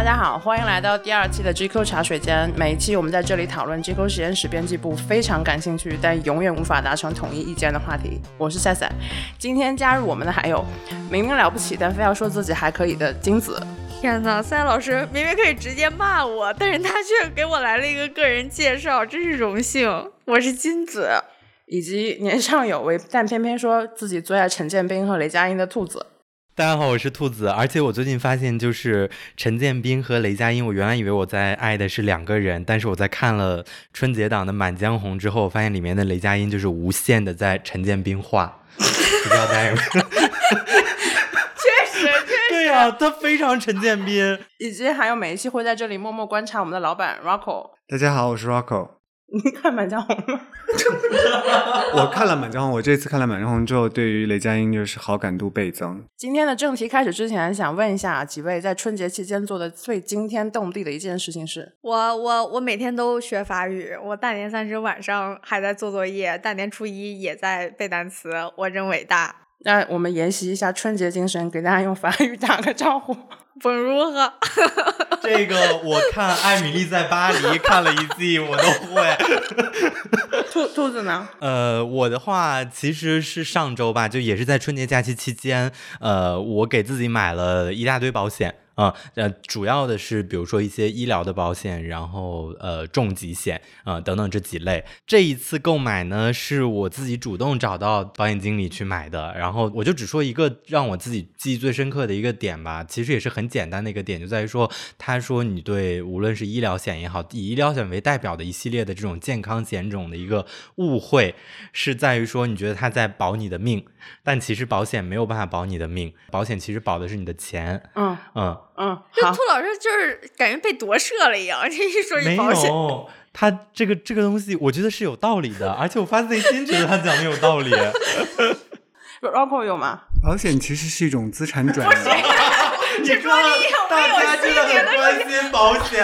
大家好，欢迎来到第二期的 GQ 茶水间。每一期我们在这里讨论 GQ 实验室编辑部非常感兴趣但永远无法达成统一意见的话题。我是赛赛，今天加入我们的还有明明了不起但非要说自己还可以的金子。天哪，赛老师明明可以直接骂我，但是他却给我来了一个个人介绍，真是荣幸。我是金子，以及年上有为但偏偏说自己最爱陈建斌和雷佳音的兔子。大家好，我是兔子。而且我最近发现，就是陈建斌和雷佳音，我原来以为我在爱的是两个人，但是我在看了春节档的《满江红》之后，我发现里面的雷佳音就是无限的在陈建斌画，不知道大家有没有？确实，确实，对呀，他非常陈建斌。以及还有每一期会在这里默默观察我们的老板 Rocco。大家好，我是 Rocco。你看《满江红》吗？我看了《满江红》，我这次看了《满江红》之后，对于雷佳音就是好感度倍增。今天的正题开始之前，想问一下几位，在春节期间做的最惊天动地的一件事情是？我我我每天都学法语，我大年三十晚上还在做作业，大年初一也在背单词，我真伟大。那我们沿袭一下春节精神，给大家用法语打个招呼。本如何？这个我看《艾米丽在巴黎》看了一季，我都会。兔兔子呢？呃，我的话其实是上周吧，就也是在春节假期期间，呃，我给自己买了一大堆保险。啊，呃，主要的是比如说一些医疗的保险，然后呃重疾险啊等等这几类。这一次购买呢，是我自己主动找到保险经理去买的。然后我就只说一个让我自己记忆最深刻的一个点吧，其实也是很简单的一个点，就在于说，他说你对无论是医疗险也好，以医疗险为代表的一系列的这种健康险种的一个误会，是在于说你觉得他在保你的命，但其实保险没有办法保你的命，保险其实保的是你的钱。嗯嗯。嗯，就兔老师就是感觉被夺舍了一样，这一说一保险，没有他这个这个东西，我觉得是有道理的，而且我发自内心觉得他讲的有道理。Rocco 有吗？保险其实是一种资产转移。你说大家真的很关心保险，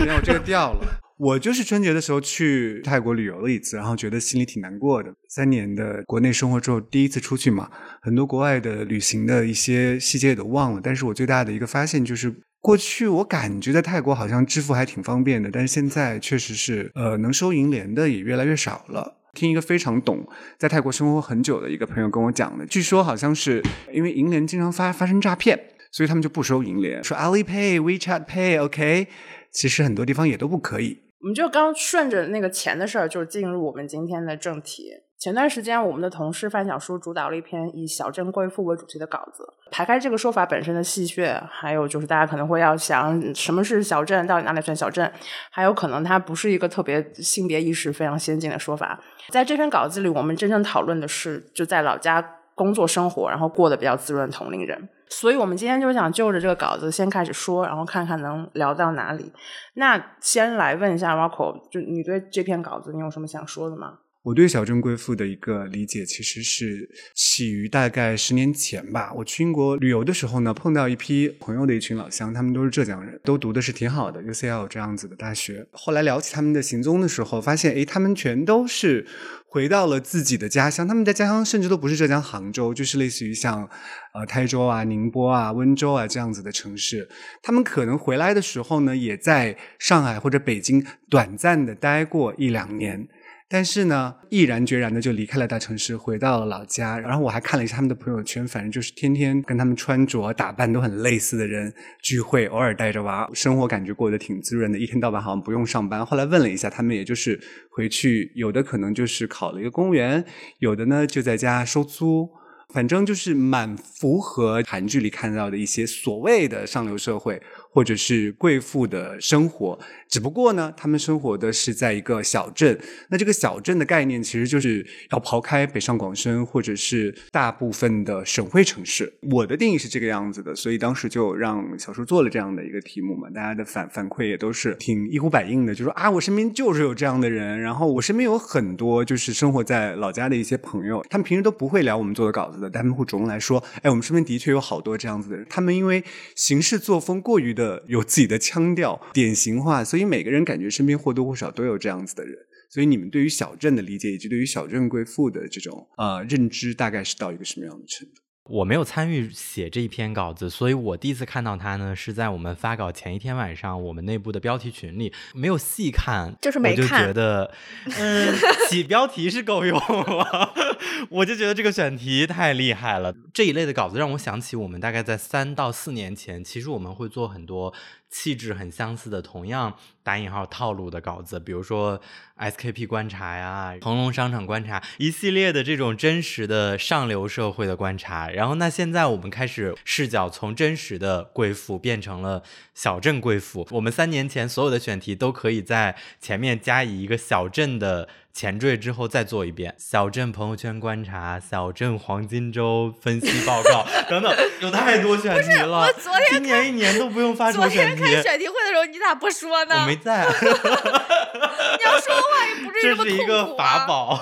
没有这个掉了。我就是春节的时候去泰国旅游了一次，然后觉得心里挺难过的。三年的国内生活之后，第一次出去嘛，很多国外的旅行的一些细节也都忘了。但是我最大的一个发现就是，过去我感觉在泰国好像支付还挺方便的，但是现在确实是，呃，能收银联的也越来越少了。听一个非常懂在泰国生活很久的一个朋友跟我讲的，据说好像是因为银联经常发发生诈骗，所以他们就不收银联，说 Alipay、WeChat Pay，OK，其实很多地方也都不可以。我们就刚顺着那个钱的事儿，就进入我们今天的正题。前段时间，我们的同事范小叔主导了一篇以小镇贵妇为主题的稿子。排开这个说法本身的戏谑，还有就是大家可能会要想，什么是小镇？到底哪里算小镇？还有可能它不是一个特别性别意识非常先进的说法。在这篇稿子里，我们真正讨论的是，就在老家工作生活，然后过得比较滋润同龄人。所以，我们今天就想就着这个稿子先开始说，然后看看能聊到哪里。那先来问一下 Rocco，就你对这篇稿子，你有什么想说的吗？我对小镇贵妇的一个理解，其实是起于大概十年前吧。我去英国旅游的时候呢，碰到一批朋友的一群老乡，他们都是浙江人，都读的是挺好的 UCL 这样子的大学。后来聊起他们的行踪的时候，发现，诶，他们全都是回到了自己的家乡。他们的家乡甚至都不是浙江杭州，就是类似于像呃台州啊、宁波啊、温州啊这样子的城市。他们可能回来的时候呢，也在上海或者北京短暂的待过一两年。但是呢，毅然决然的就离开了大城市，回到了老家。然后我还看了一下他们的朋友圈，反正就是天天跟他们穿着打扮都很类似的人聚会，偶尔带着娃，生活感觉过得挺滋润的，一天到晚好像不用上班。后来问了一下，他们也就是回去，有的可能就是考了一个公务员，有的呢就在家收租。反正就是蛮符合韩剧里看到的一些所谓的上流社会或者是贵妇的生活，只不过呢，他们生活的是在一个小镇。那这个小镇的概念其实就是要刨开北上广深或者是大部分的省会城市。我的定义是这个样子的，所以当时就让小叔做了这样的一个题目嘛。大家的反反馈也都是挺一呼百应的，就说啊，我身边就是有这样的人，然后我身边有很多就是生活在老家的一些朋友，他们平时都不会聊我们做的稿子的。他们会主动来说：“哎，我们身边的确有好多这样子的人。他们因为行事作风过于的有自己的腔调，典型化，所以每个人感觉身边或多或少都有这样子的人。所以你们对于小镇的理解，以及对于小镇贵妇的这种呃认知，大概是到一个什么样的程度？”我没有参与写这一篇稿子，所以我第一次看到它呢，是在我们发稿前一天晚上，我们内部的标题群里，没有细看，就是没我就看觉得，嗯，起标题是够用了，我就觉得这个选题太厉害了。这一类的稿子让我想起我们大概在三到四年前，其实我们会做很多气质很相似的，同样打引号套路的稿子，比如说 SKP 观察呀、恒隆商场观察，一系列的这种真实的上流社会的观察。然后，那现在我们开始视角从真实的贵妇变成了小镇贵妇。我们三年前所有的选题都可以在前面加以一个小镇的。前缀之后再做一遍，小镇朋友圈观察、小镇黄金周分析报告等等，有太多选题了。我昨天今年一年都不用发什昨么选题，天开选题会的时候，你咋不说呢？我没在，你要说的话也不至于这么痛苦、是一个啊、法宝。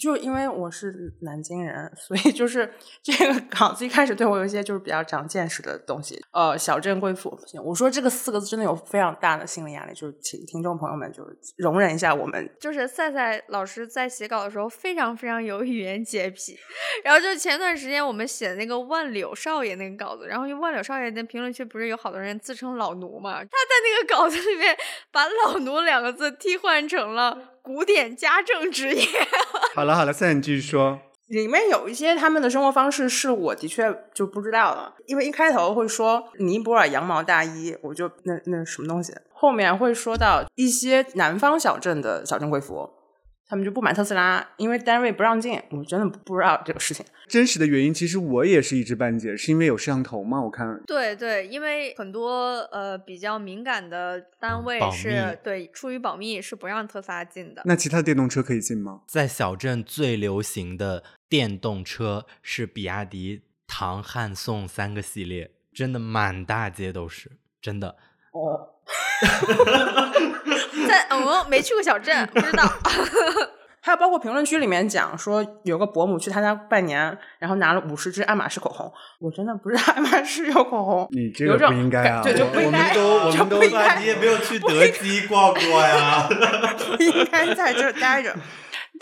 就因为我是南京人，所以就是 这个稿子一开始对我有一些就是比较长见识的东西。呃，小镇贵妇，我说这个四个字真的有非常大的心理压力，就是请听众朋友们就是容忍一下我们。就是赛赛老师在写稿的时候非常非常有语言洁癖，然后就前段时间我们写那个万柳少爷那个稿子，然后因为万柳少爷那评论区不是有好多人自称老奴嘛，他在那个稿子里面把老奴两个字替换成了古典家政职业。好 了好了，现在你继续说。里面有一些他们的生活方式是我的确就不知道的，因为一开头会说尼泊尔羊毛大衣，我就那那什么东西，后面会说到一些南方小镇的小镇贵妇，他们就不买特斯拉，因为单位不让进，我真的不知道这个事情。真实的原因其实我也是一知半解，是因为有摄像头吗？我看对对，因为很多呃比较敏感的单位是对出于保密是不让特斯拉进的。那其他电动车可以进吗？在小镇最流行的电动车是比亚迪唐汉宋三个系列，真的满大街都是，真的。哦，在嗯没去过小镇，不知道。还有包括评论区里面讲说有个伯母去他家拜年，然后拿了五十支爱马仕口红，我真的不知道爱马仕有口红，你这个不应该啊！对，就不应该，我们都说不应该你也没有去德基逛过呀。不应该在这儿待着。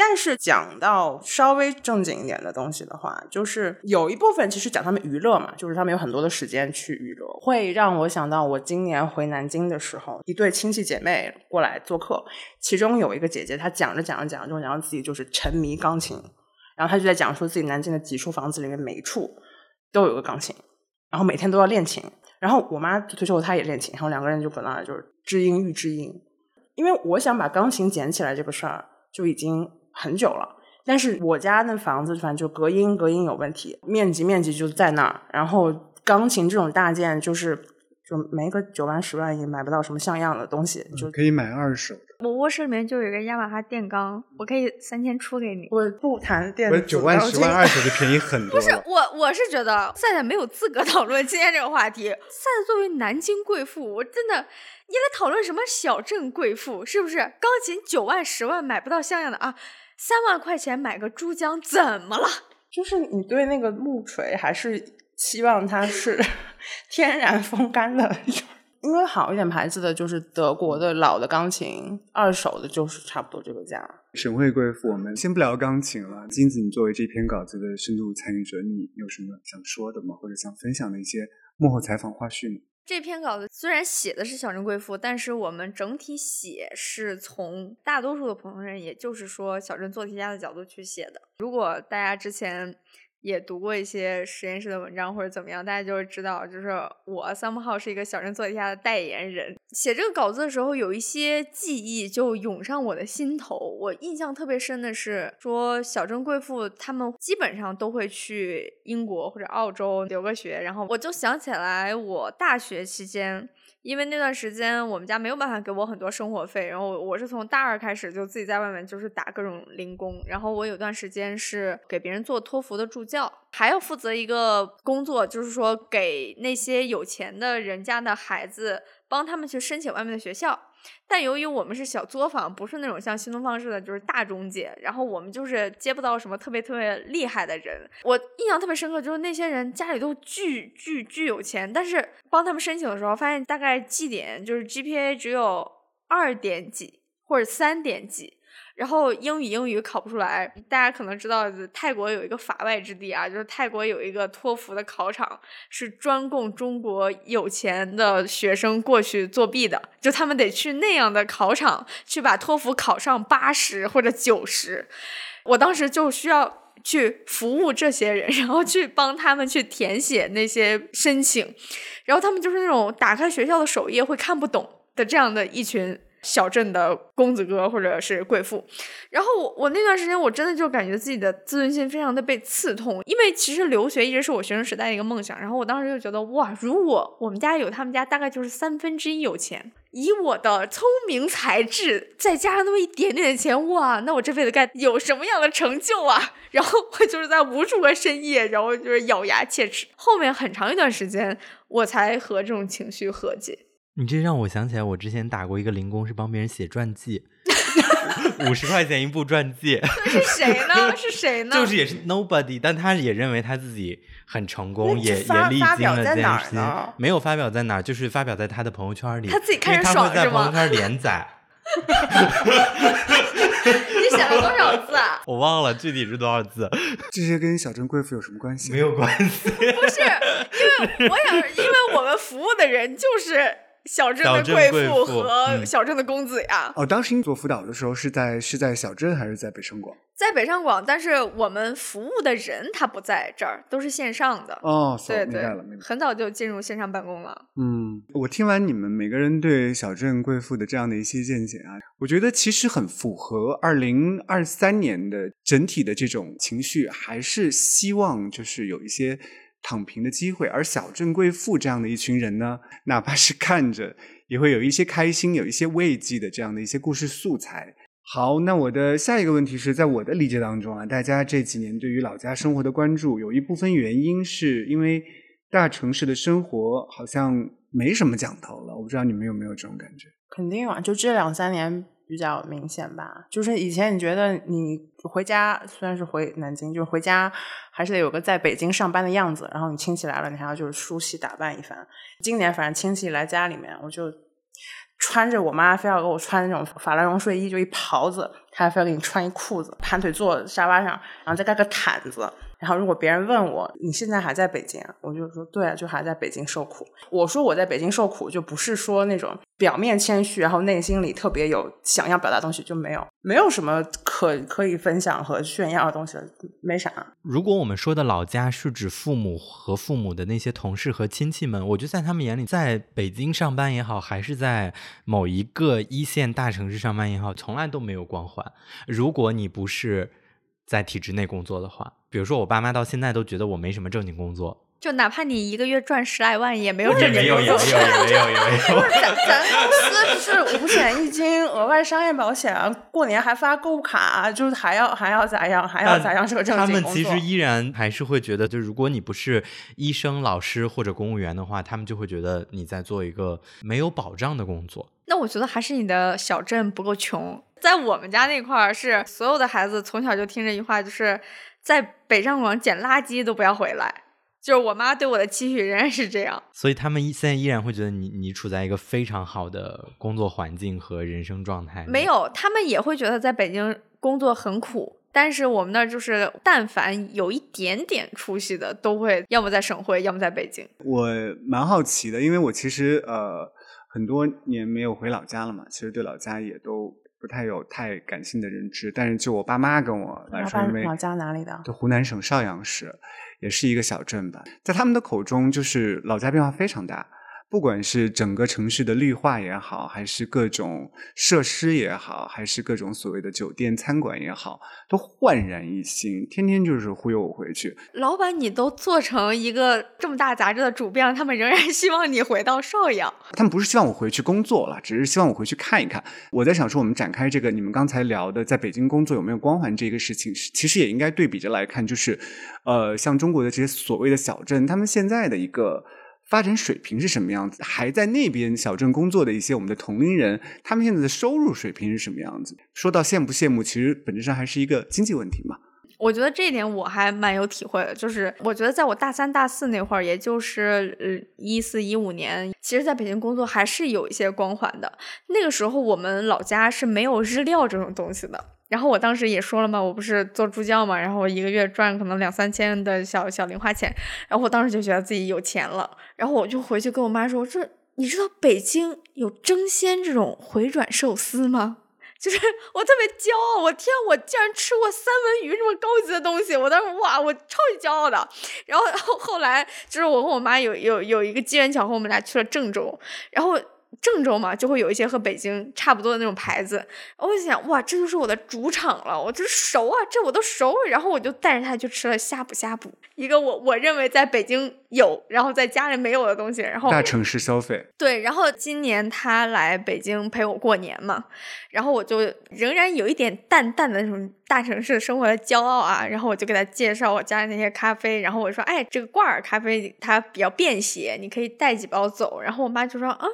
但是讲到稍微正经一点的东西的话，就是有一部分其实讲他们娱乐嘛，就是他们有很多的时间去娱乐，会让我想到我今年回南京的时候，一对亲戚姐妹过来做客，其中有一个姐姐，她讲着讲着讲着就讲到自己就是沉迷钢琴，然后她就在讲说自己南京的几处房子里面每一处都有个钢琴，然后每天都要练琴，然后我妈推说她也练琴，然后两个人就搁那就是知音遇知音，因为我想把钢琴捡起来这个事儿就已经很久了，但是我家那房子反正就隔音隔音有问题，面积面积就在那儿，然后钢琴这种大件就是就没个九万十万也买不到什么像样的东西，就可以买二手的。我卧室里面就有一个雅马哈电钢，我可以三千出给你。我不谈电子不是九万、十万二手就便宜很多不是。我，我是觉得赛赛没有资格讨论今天这个话题。赛赛作为南京贵妇，我真的，你来讨论什么小镇贵妇，是不是？钢琴九万、十万买不到像样的啊，三万块钱买个珠江怎么了？就是你对那个木锤还是期望它是 天然风干的，因为好一点牌子的就是德国的老的钢琴，二手的就是差不多这个价。沈慧贵妇，我们先不聊钢琴了。金子，你作为这篇稿子的深度参与者，你有什么想说的吗？或者想分享的一些幕后采访花絮吗？这篇稿子虽然写的是小镇贵妇，但是我们整体写是从大多数的普通人，也就是说小镇做题家的角度去写的。如果大家之前也读过一些实验室的文章或者怎么样，大家就会知道，就是我 somehow 是一个小镇做题家的代言人。写这个稿子的时候，有一些记忆就涌上我的心头。我印象特别深的是，说小镇贵妇他们基本上都会去英国或者澳洲留个学，然后我就想起来我大学期间。因为那段时间我们家没有办法给我很多生活费，然后我是从大二开始就自己在外面就是打各种零工，然后我有段时间是给别人做托福的助教，还要负责一个工作，就是说给那些有钱的人家的孩子帮他们去申请外面的学校。但由于我们是小作坊，不是那种像新东方似的，就是大中介，然后我们就是接不到什么特别特别厉害的人。我印象特别深刻，就是那些人家里都巨巨巨有钱，但是帮他们申请的时候，发现大概绩点就是 GPA 只有二点几，或者三点几。然后英语英语考不出来，大家可能知道泰国有一个法外之地啊，就是泰国有一个托福的考场是专供中国有钱的学生过去作弊的，就他们得去那样的考场去把托福考上八十或者九十。我当时就需要去服务这些人，然后去帮他们去填写那些申请，然后他们就是那种打开学校的首页会看不懂的这样的一群。小镇的公子哥或者是贵妇，然后我我那段时间我真的就感觉自己的自尊心非常的被刺痛，因为其实留学一直是我学生时代的一个梦想。然后我当时就觉得哇，如果我们家有他们家大概就是三分之一有钱，以我的聪明才智再加上那么一点点的钱，哇，那我这辈子该有什么样的成就啊？然后我就是在无数个深夜，然后就是咬牙切齿，后面很长一段时间我才和这种情绪和解。你这让我想起来，我之前打过一个零工，是帮别人写传记，五十块钱一部传记。是谁呢？是谁呢？就是也是 nobody，但他也认为他自己很成功，也也历经了这件事情。没有发表在哪儿，就是发表在他的朋友圈里。他自己看着爽是吗？他会在朋友圈连载。你写了多少字啊？我忘了具体是多少字。这些跟小镇贵妇有什么关系？没有关系。不是，因为我想，因为我们服务的人就是。小镇的贵妇和小镇的公子呀！哦，当时你做辅导的时候是在是在小镇还是在北上广？在北上广，但是我们服务的人他不在这儿，都是线上的。哦，对对，很早就进入线上办公了。嗯，我听完你们每个人对小镇贵妇的这样的一些见解啊，我觉得其实很符合二零二三年的整体的这种情绪，还是希望就是有一些。躺平的机会，而小镇贵妇这样的一群人呢，哪怕是看着，也会有一些开心，有一些慰藉的这样的一些故事素材。好，那我的下一个问题是在我的理解当中啊，大家这几年对于老家生活的关注，有一部分原因是因为大城市的生活好像没什么讲头了。我不知道你们有没有这种感觉？肯定啊，就这两三年。比较明显吧，就是以前你觉得你回家虽然是回南京，就是回家还是得有个在北京上班的样子，然后你亲戚来了，你还要就是梳洗打扮一番。今年反正亲戚来家里面，我就穿着我妈非要给我穿那种法兰绒睡衣，就一袍子，她还非要给你穿一裤子，盘腿坐沙发上，然后再盖个毯子。然后，如果别人问我你现在还在北京，啊我就说对啊，就还在北京受苦。我说我在北京受苦，就不是说那种表面谦虚，然后内心里特别有想要表达东西，就没有，没有什么可可以分享和炫耀的东西，没啥。如果我们说的老家是指父母和父母的那些同事和亲戚们，我觉得在他们眼里，在北京上班也好，还是在某一个一线大城市上班也好，从来都没有光环。如果你不是。在体制内工作的话，比如说我爸妈到现在都觉得我没什么正经工作，就哪怕你一个月赚十来万，也没有正经工作。也没有，也没有，也没有，也没有。咱咱公司 是五险一金、额外商业保险，过年还发购物卡，就是还要还要咋样，还要咋样是个正经工作。他们其实依然还是会觉得，就如果你不是医生、老师或者公务员的话，他们就会觉得你在做一个没有保障的工作。那我觉得还是你的小镇不够穷。在我们家那块儿，是所有的孩子从小就听这句话，就是在北上广捡垃圾都不要回来。就是我妈对我的期许仍然是这样，所以他们现在依然会觉得你你处在一个非常好的工作环境和人生状态。没有，他们也会觉得在北京工作很苦，但是我们那儿就是但凡有一点点出息的，都会要么在省会，要么在北京。我蛮好奇的，因为我其实呃很多年没有回老家了嘛，其实对老家也都。不太有太感性的认知，但是就我爸妈跟我来说，因为老家哪里的？就湖南省邵阳市，也是一个小镇吧，在他们的口中，就是老家变化非常大。不管是整个城市的绿化也好，还是各种设施也好，还是各种所谓的酒店餐馆也好，都焕然一新。天天就是忽悠我回去。老板，你都做成一个这么大杂志的主编了，他们仍然希望你回到邵阳。他们不是希望我回去工作了，只是希望我回去看一看。我在想说，我们展开这个你们刚才聊的在北京工作有没有光环这个事情，其实也应该对比着来看，就是呃，像中国的这些所谓的小镇，他们现在的一个。发展水平是什么样子？还在那边小镇工作的一些我们的同龄人，他们现在的收入水平是什么样子？说到羡不羡慕，其实本质上还是一个经济问题嘛。我觉得这一点我还蛮有体会的，就是我觉得在我大三、大四那会儿，也就是呃一四一五年，其实在北京工作还是有一些光环的。那个时候我们老家是没有日料这种东西的。然后我当时也说了嘛，我不是做助教嘛，然后我一个月赚可能两三千的小小零花钱，然后我当时就觉得自己有钱了，然后我就回去跟我妈说，这你知道北京有蒸鲜这种回转寿司吗？就是 我特别骄傲，我天，我竟然吃过三文鱼这么高级的东西，我当时哇，我超级骄傲的。然后后后来就是我和我妈有有有一个机缘巧合，我们俩去了郑州，然后。郑州嘛，就会有一些和北京差不多的那种牌子。我就想，哇，这就是我的主场了，我这熟啊，这我都熟。然后我就带着他去吃了呷哺呷哺，一个我我认为在北京有，然后在家里没有的东西。然后大城市消费。对，然后今年他来北京陪我过年嘛，然后我就仍然有一点淡淡的那种大城市生活的骄傲啊。然后我就给他介绍我家里那些咖啡，然后我说，哎，这个罐儿咖啡它比较便携，你可以带几包走。然后我妈就说，啊。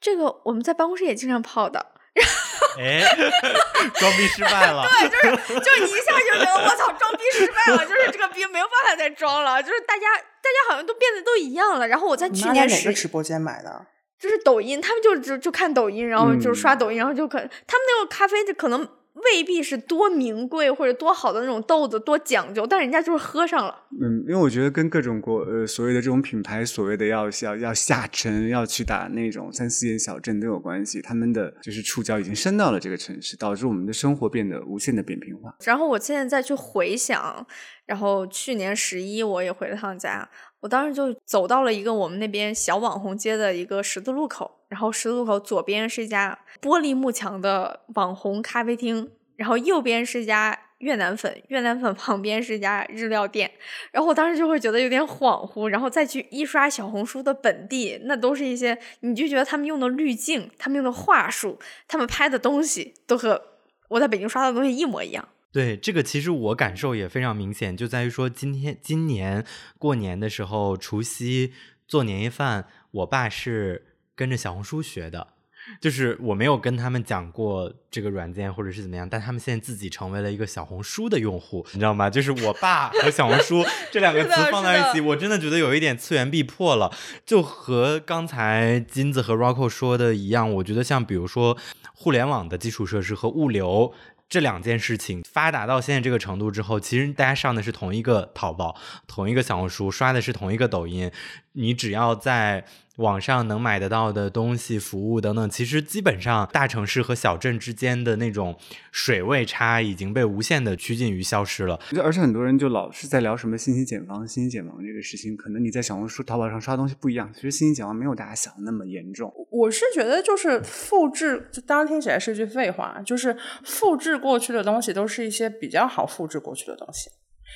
这个我们在办公室也经常泡的，哎，装逼失败了。对，就是就是你一下就觉得我操，装逼失败了，就是这个逼没有办法再装了，就是大家大家好像都变得都一样了。然后我在去年哪个直播间买的？就是抖音，他们就就就看抖音，然后就刷抖音，然后就可他们那个咖啡就可能。未必是多名贵或者多好的那种豆子，多讲究，但人家就是喝上了。嗯，因为我觉得跟各种国呃所谓的这种品牌所谓的要要要下沉，要去打那种三四线小镇都有关系。他们的就是触角已经伸到了这个城市，导致我们的生活变得无限的扁平化。然后我现在再去回想，然后去年十一我也回了趟家，我当时就走到了一个我们那边小网红街的一个十字路口。然后十字路口左边是一家玻璃幕墙的网红咖啡厅，然后右边是一家越南粉，越南粉旁边是一家日料店。然后我当时就会觉得有点恍惚，然后再去一刷小红书的本地，那都是一些你就觉得他们用的滤镜、他们用的话术、他们拍的东西都和我在北京刷到的东西一模一样。对，这个其实我感受也非常明显，就在于说今天今年过年的时候，除夕做年夜饭，我爸是。跟着小红书学的，就是我没有跟他们讲过这个软件或者是怎么样，但他们现在自己成为了一个小红书的用户，你知道吗？就是我爸和小红书 这两个词放在一起，我真的觉得有一点次元壁破了。就和刚才金子和 Rocco 说的一样，我觉得像比如说互联网的基础设施和物流。这两件事情发达到现在这个程度之后，其实大家上的是同一个淘宝，同一个小红书，刷的是同一个抖音。你只要在网上能买得到的东西、服务等等，其实基本上大城市和小镇之间的那种水位差已经被无限的趋近于消失了。而且很多人就老是在聊什么信息茧房、信息茧房这个事情，可能你在小红书、淘宝上刷东西不一样，其实信息茧房没有大家想的那么严重。我是觉得就是复制，就当然听起来是句废话，就是复制过去的东西都是一些比较好复制过去的东西，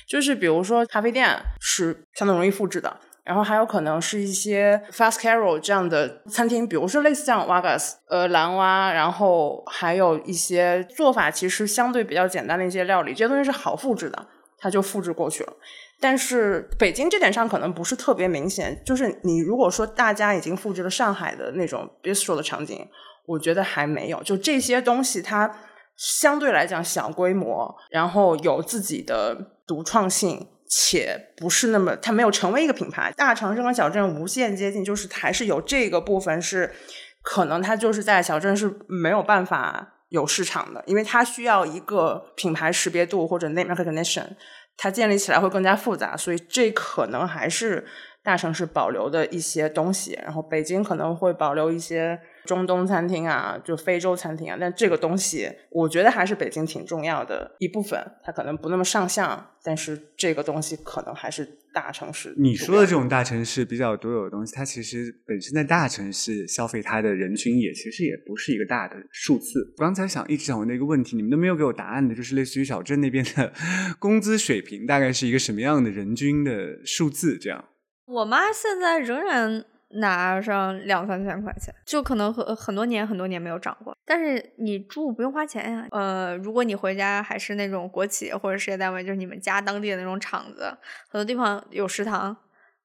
就是比如说咖啡店是相对容易复制的。然后还有可能是一些 fast carol 这样的餐厅，比如说类似像 Wagas，呃，蓝蛙，然后还有一些做法其实相对比较简单的一些料理，这些东西是好复制的，它就复制过去了。但是北京这点上可能不是特别明显，就是你如果说大家已经复制了上海的那种 bistro 的场景，我觉得还没有。就这些东西，它相对来讲小规模，然后有自己的独创性。且不是那么，它没有成为一个品牌。大城市跟小镇无限接近，就是还是有这个部分是可能它就是在小镇是没有办法有市场的，因为它需要一个品牌识别度或者 name recognition，它建立起来会更加复杂，所以这可能还是大城市保留的一些东西。然后北京可能会保留一些。中东餐厅啊，就非洲餐厅啊，但这个东西我觉得还是北京挺重要的一部分。它可能不那么上相，但是这个东西可能还是大城市。你说的这种大城市比较独有的东西，它其实本身在大城市消费它的人群也其实也不是一个大的数字。我刚才想一直想问的一个问题，你们都没有给我答案的，就是类似于小镇那边的工资水平大概是一个什么样的人均的数字？这样，我妈现在仍然。拿上两三千块钱，就可能很很多年很多年没有涨过。但是你住不用花钱呀。呃，如果你回家还是那种国企或者事业单位，就是你们家当地的那种厂子，很多地方有食堂。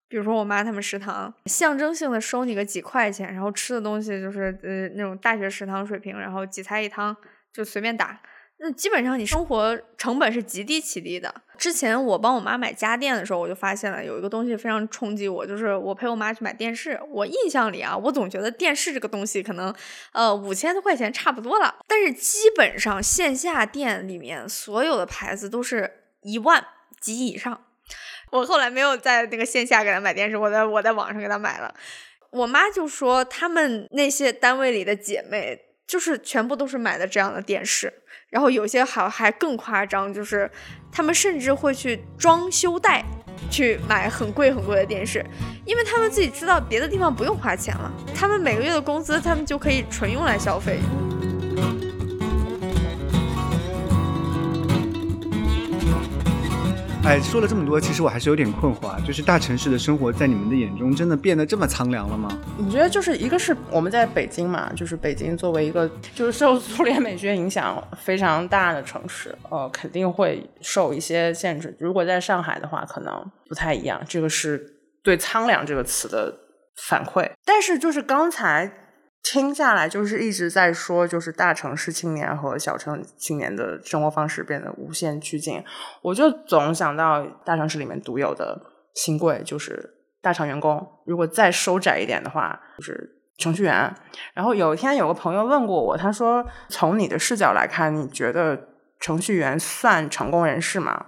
比如说我妈他们食堂，象征性的收你个几块钱，然后吃的东西就是呃那种大学食堂水平，然后几菜一汤就随便打。那基本上你生活成本是极低极低的。之前我帮我妈买家电的时候，我就发现了有一个东西非常冲击我，就是我陪我妈去买电视。我印象里啊，我总觉得电视这个东西可能呃五千多块钱差不多了，但是基本上线下店里面所有的牌子都是一万及以上。我后来没有在那个线下给她买电视，我在我在网上给她买了。我妈就说他们那些单位里的姐妹，就是全部都是买的这样的电视。然后有些还还更夸张，就是他们甚至会去装修贷去买很贵很贵的电视，因为他们自己知道别的地方不用花钱了，他们每个月的工资他们就可以纯用来消费。哎，说了这么多，其实我还是有点困惑啊。就是大城市的生活在你们的眼中真的变得这么苍凉了吗？你觉得就是一个是我们在北京嘛，就是北京作为一个就是受苏联美学影响非常大的城市，呃，肯定会受一些限制。如果在上海的话，可能不太一样。这个是对“苍凉”这个词的反馈。但是就是刚才。听下来就是一直在说，就是大城市青年和小城青年的生活方式变得无限趋近。我就总想到大城市里面独有的新贵，就是大厂员工。如果再收窄一点的话，就是程序员。然后有一天有个朋友问过我，他说：“从你的视角来看，你觉得程序员算成功人士吗？”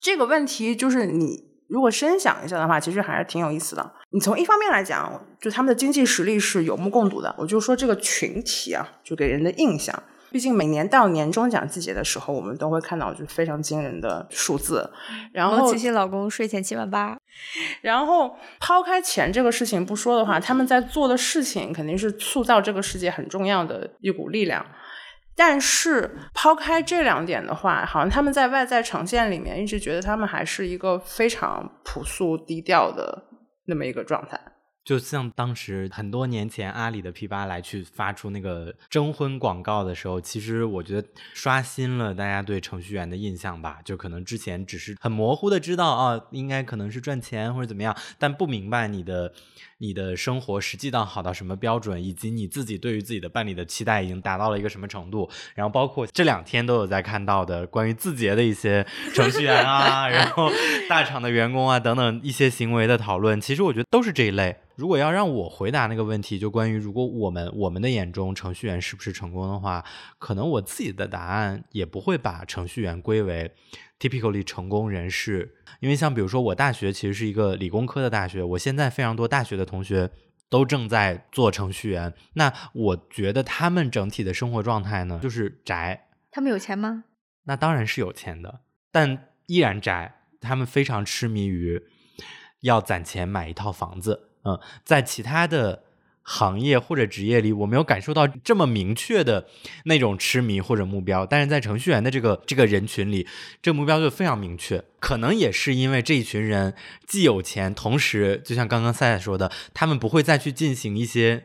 这个问题就是你。如果深想一下的话，其实还是挺有意思的。你从一方面来讲，就他们的经济实力是有目共睹的。我就说这个群体啊，就给人的印象，毕竟每年到年终奖季节的时候，我们都会看到就非常惊人的数字。然后，七七老公税前七万八。然后抛开钱这个事情不说的话，他们在做的事情肯定是塑造这个世界很重要的一股力量。但是抛开这两点的话，好像他们在外在呈现里面一直觉得他们还是一个非常朴素低调的那么一个状态。就像当时很多年前阿里的 P 八来去发出那个征婚广告的时候，其实我觉得刷新了大家对程序员的印象吧。就可能之前只是很模糊的知道啊，应该可能是赚钱或者怎么样，但不明白你的。你的生活实际上好到什么标准，以及你自己对于自己的伴侣的期待已经达到了一个什么程度？然后包括这两天都有在看到的关于字节的一些程序员啊，然后大厂的员工啊等等一些行为的讨论，其实我觉得都是这一类。如果要让我回答那个问题，就关于如果我们我们的眼中程序员是不是成功的话，可能我自己的答案也不会把程序员归为 typically 成功人士。因为像比如说，我大学其实是一个理工科的大学，我现在非常多大学的同学都正在做程序员。那我觉得他们整体的生活状态呢，就是宅。他们有钱吗？那当然是有钱的，但依然宅。他们非常痴迷于要攒钱买一套房子。嗯，在其他的。行业或者职业里，我没有感受到这么明确的那种痴迷或者目标，但是在程序员的这个这个人群里，这个目标就非常明确。可能也是因为这一群人既有钱，同时就像刚刚赛赛说的，他们不会再去进行一些。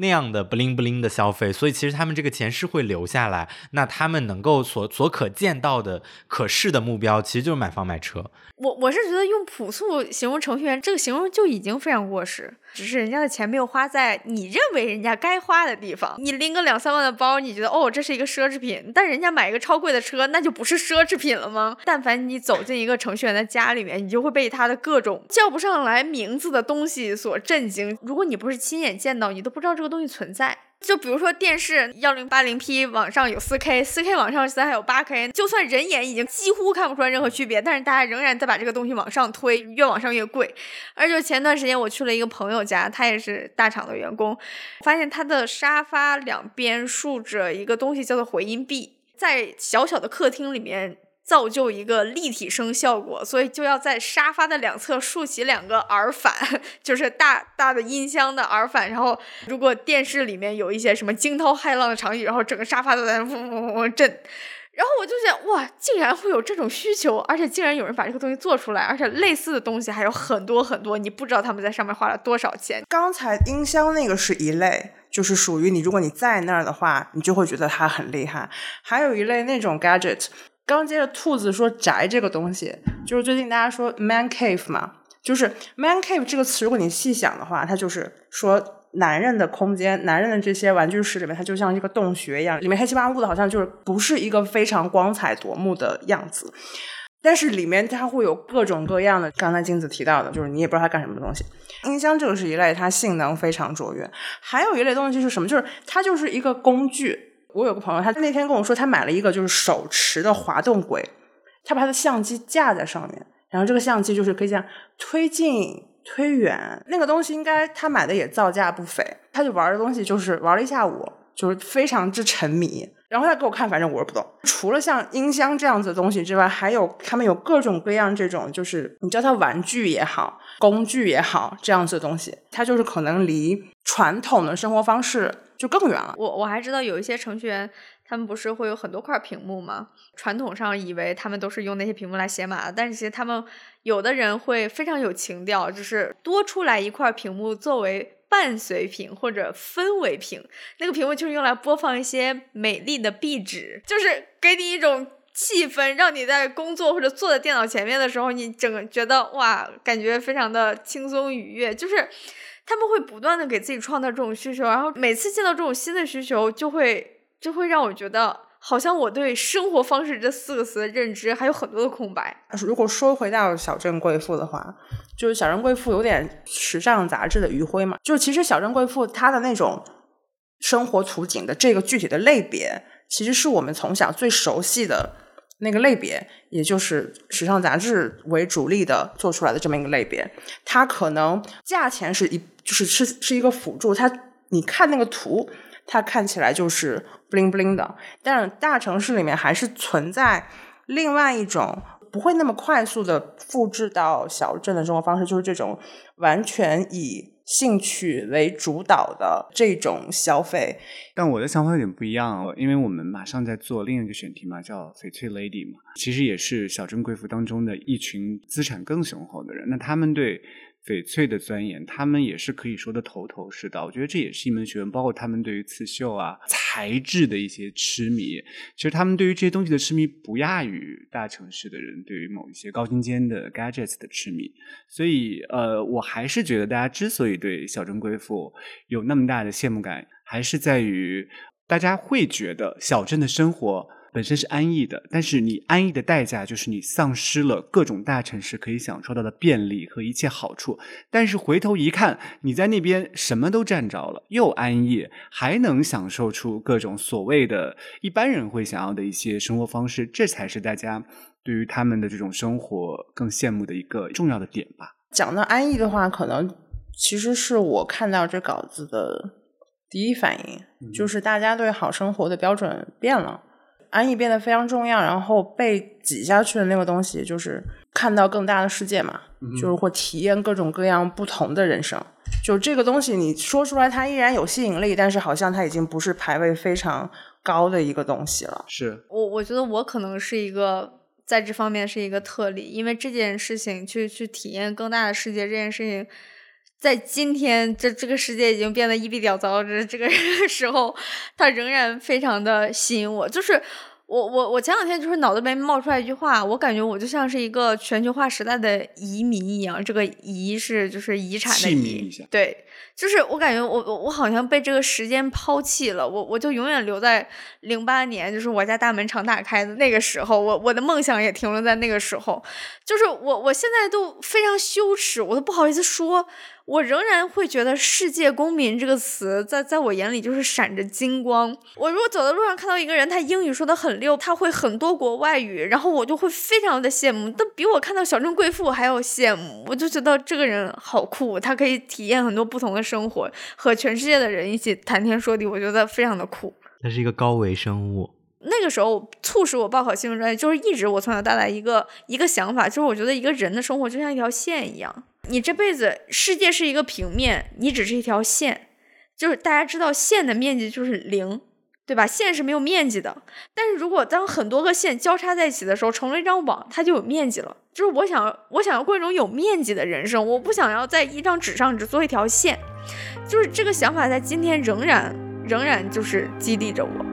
那样的不灵不灵的消费，所以其实他们这个钱是会留下来。那他们能够所所可见到的可视的目标，其实就是买房买车。我我是觉得用朴素形容程序员，这个形容就已经非常过时。只是人家的钱没有花在你认为人家该花的地方。你拎个两三万的包，你觉得哦这是一个奢侈品，但人家买一个超贵的车，那就不是奢侈品了吗？但凡你走进一个程序员的家里面，你就会被他的各种叫不上来名字的东西所震惊。如果你不是亲眼见到，你都不知道这个东西存在。就比如说电视幺零八零 P 网上有四 K，四 K 网上现在还有八 K，就算人眼已经几乎看不出来任何区别，但是大家仍然在把这个东西往上推，越往上越贵。而且前段时间我去了一个朋友家，他也是大厂的员工，发现他的沙发两边竖着一个东西叫做回音壁，在小小的客厅里面。造就一个立体声效果，所以就要在沙发的两侧竖起两个耳返，就是大大的音箱的耳返。然后，如果电视里面有一些什么惊涛骇浪的场景，然后整个沙发都在嗡嗡嗡震。然后我就想，哇，竟然会有这种需求，而且竟然有人把这个东西做出来，而且类似的东西还有很多很多，你不知道他们在上面花了多少钱。刚才音箱那个是一类，就是属于你，如果你在那儿的话，你就会觉得它很厉害。还有一类那种 gadget。刚接着兔子说宅这个东西，就是最近大家说 man cave 嘛，就是 man cave 这个词，如果你细想的话，它就是说男人的空间，男人的这些玩具室里面，它就像一个洞穴一样，里面黑漆八乌的，好像就是不是一个非常光彩夺目的样子。但是里面它会有各种各样的，刚才金子提到的，就是你也不知道它干什么东西。音箱这个是一类，它性能非常卓越。还有一类东西是什么？就是它就是一个工具。我有个朋友，他那天跟我说，他买了一个就是手持的滑动轨，他把他的相机架在上面，然后这个相机就是可以这样推进、推远。那个东西应该他买的也造价不菲，他就玩的东西就是玩了一下午，就是非常之沉迷。然后他给我看，反正我是不懂。除了像音箱这样子的东西之外，还有他们有各种各样这种，就是你叫它玩具也好，工具也好，这样子的东西，它就是可能离传统的生活方式就更远了。我我还知道有一些程序员，他们不是会有很多块屏幕吗？传统上以为他们都是用那些屏幕来写码的，但是其实他们有的人会非常有情调，就是多出来一块屏幕作为。伴随屏或者氛围屏，那个屏幕就是用来播放一些美丽的壁纸，就是给你一种气氛，让你在工作或者坐在电脑前面的时候，你整个觉得哇，感觉非常的轻松愉悦。就是他们会不断的给自己创造这种需求，然后每次见到这种新的需求，就会就会让我觉得。好像我对生活方式这四个词的认知还有很多的空白。如果说回到小镇贵妇的话，就是小镇贵妇有点时尚杂志的余晖嘛。就其实小镇贵妇她的那种生活图景的这个具体的类别，其实是我们从小最熟悉的那个类别，也就是时尚杂志为主力的做出来的这么一个类别。它可能价钱是一就是是是一个辅助，它你看那个图。它看起来就是 bling bling 的，但是大城市里面还是存在另外一种不会那么快速的复制到小镇的生活方式，就是这种完全以兴趣为主导的这种消费。但我的想法有点不一样，因为我们马上在做另一个选题嘛，叫翡翠 lady 嘛，其实也是小镇贵妇当中的一群资产更雄厚的人，那他们对。翡翠的钻研，他们也是可以说的头头是道。我觉得这也是一门学问，包括他们对于刺绣啊、材质的一些痴迷。其实他们对于这些东西的痴迷，不亚于大城市的人对于某一些高精尖的 gadgets 的痴迷。所以，呃，我还是觉得大家之所以对小镇贵妇有那么大的羡慕感，还是在于大家会觉得小镇的生活。本身是安逸的，但是你安逸的代价就是你丧失了各种大城市可以享受到的便利和一切好处。但是回头一看，你在那边什么都占着了，又安逸，还能享受出各种所谓的一般人会想要的一些生活方式，这才是大家对于他们的这种生活更羡慕的一个重要的点吧。讲到安逸的话，可能其实是我看到这稿子的第一反应，就是大家对好生活的标准变了。安逸变得非常重要，然后被挤下去的那个东西就是看到更大的世界嘛，就是会体验各种各样不同的人生。就这个东西你说出来，它依然有吸引力，但是好像它已经不是排位非常高的一个东西了。是我我觉得我可能是一个在这方面是一个特例，因为这件事情去去体验更大的世界这件事情。在今天，这这个世界已经变得一比较糟，这这个时候，它仍然非常的吸引我。就是我我我前两天就是脑子里面冒出来一句话，我感觉我就像是一个全球化时代的移民一样。这个移是就是遗产的遗，对。就是我感觉我我我好像被这个时间抛弃了，我我就永远留在零八年，就是我家大门常打开的那个时候，我我的梦想也停留在那个时候，就是我我现在都非常羞耻，我都不好意思说。我仍然会觉得“世界公民”这个词在在我眼里就是闪着金光。我如果走在路上看到一个人，他英语说的很溜，他会很多国外语，然后我就会非常的羡慕，但比我看到小镇贵妇还要羡慕。我就觉得这个人好酷，他可以体验很多不同的生活，和全世界的人一起谈天说地，我觉得非常的酷。他是一个高维生物。那个时候促使我报考新闻专业，就是一直我从小到大一个一个想法，就是我觉得一个人的生活就像一条线一样。你这辈子，世界是一个平面，你只是一条线，就是大家知道线的面积就是零，对吧？线是没有面积的。但是如果当很多个线交叉在一起的时候，成了一张网，它就有面积了。就是我想，我想要过一种有面积的人生，我不想要在一张纸上只做一条线。就是这个想法在今天仍然仍然就是激励着我。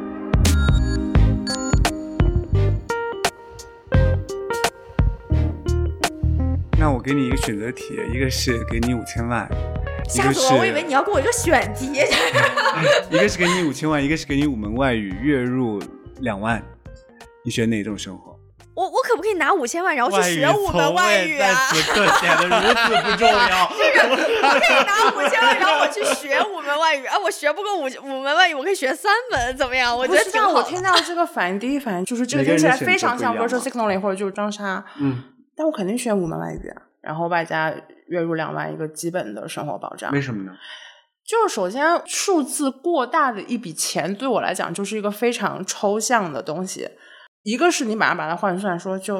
那我给你一个选择题，一个是给你五千万，吓死我！我以为你要给我一个选题。一个是给你五千万，一个是给你五门外语，月入两万，你选哪种生活？我我可不可以拿五千万，然后去学五门外语啊？在此刻显得如此不重要。我可以拿五千万，然后我去学五门外语啊！我学不够五五门外语，我可以学三门，怎么样？我觉得挺好。我听到这个反应，第一反应就是这个听起来非常像 virtual signaling 或者就是张莎。嗯，但我肯定选五门外语啊，然后外加月入两万一个基本的生活保障。为什么呢？就是首先数字过大的一笔钱对我来讲就是一个非常抽象的东西。一个是你马上把它换算，说就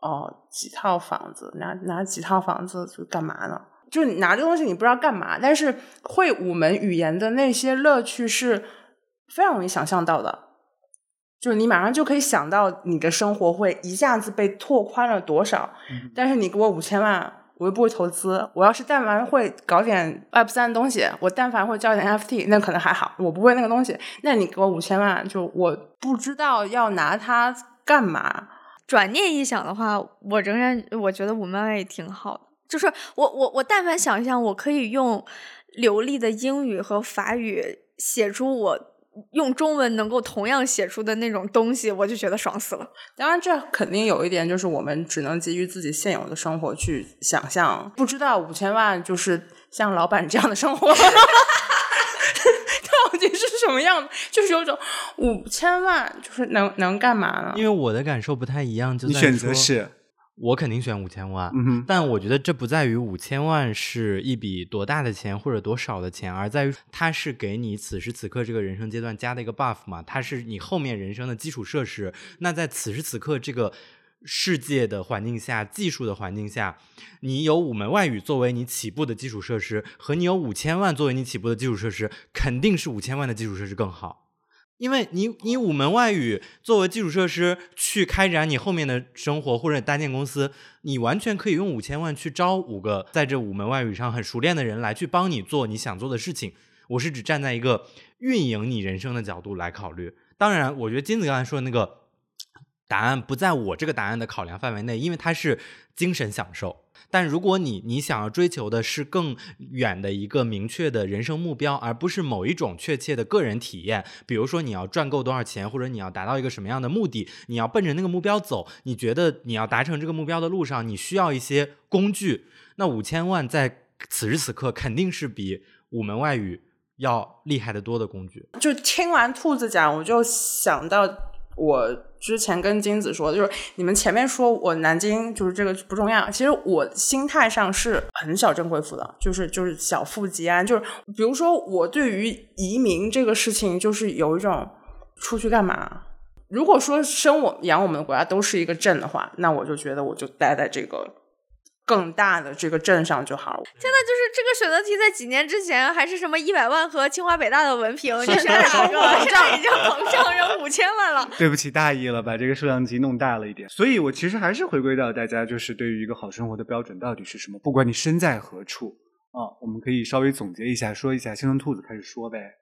哦几套房子，拿拿几套房子就干嘛呢？就你拿这个东西你不知道干嘛，但是会五门语言的那些乐趣是非常容易想象到的，就是你马上就可以想到你的生活会一下子被拓宽了多少。但是你给我五千万，我又不会投资。我要是但凡会搞点 Web 三的东西，我但凡会教点 NFT，那可能还好。我不会那个东西，那你给我五千万，就我不知道要拿它干嘛。转念一想的话，我仍然我觉得五门外语挺好的。就是我我我但凡想象，我可以用流利的英语和法语写出我用中文能够同样写出的那种东西，我就觉得爽死了。当然，这肯定有一点，就是我们只能基于自己现有的生活去想象，不知道五千万就是像老板这样的生活。到底是什么样的？就是有种五千万，就是能能干嘛呢？因为我的感受不太一样，就你选择是，我肯定选五千万。但我觉得这不在于五千万是一笔多大的钱或者多少的钱，而在于它是给你此时此刻这个人生阶段加的一个 buff 嘛，它是你后面人生的基础设施。那在此时此刻这个。世界的环境下，技术的环境下，你有五门外语作为你起步的基础设施，和你有五千万作为你起步的基础设施，肯定是五千万的基础设施更好。因为你，你五门外语作为基础设施去开展你后面的生活或者搭建公司，你完全可以用五千万去招五个在这五门外语上很熟练的人来去帮你做你想做的事情。我是只站在一个运营你人生的角度来考虑。当然，我觉得金子刚才说的那个。答案不在我这个答案的考量范围内，因为它是精神享受。但如果你你想要追求的是更远的一个明确的人生目标，而不是某一种确切的个人体验，比如说你要赚够多少钱，或者你要达到一个什么样的目的，你要奔着那个目标走，你觉得你要达成这个目标的路上，你需要一些工具。那五千万在此时此刻肯定是比五门外语要厉害的多的工具。就听完兔子讲，我就想到。我之前跟金子说，就是你们前面说我南京就是这个不重要，其实我心态上是很小镇贵妇的，就是就是小富即安，就是比如说我对于移民这个事情，就是有一种出去干嘛？如果说生我养我们的国家都是一个镇的话，那我就觉得我就待在这个。更大的这个镇上就好了。现在就是这个选择题，在几年之前还是什么一百万和清华北大的文凭，你选哪个？现在已经膨胀成五千万了。对不起，大意了，把这个数量级弄大了一点。所以我其实还是回归到大家，就是对于一个好生活的标准到底是什么？不管你身在何处啊，我们可以稍微总结一下，说一下。先从兔子开始说呗。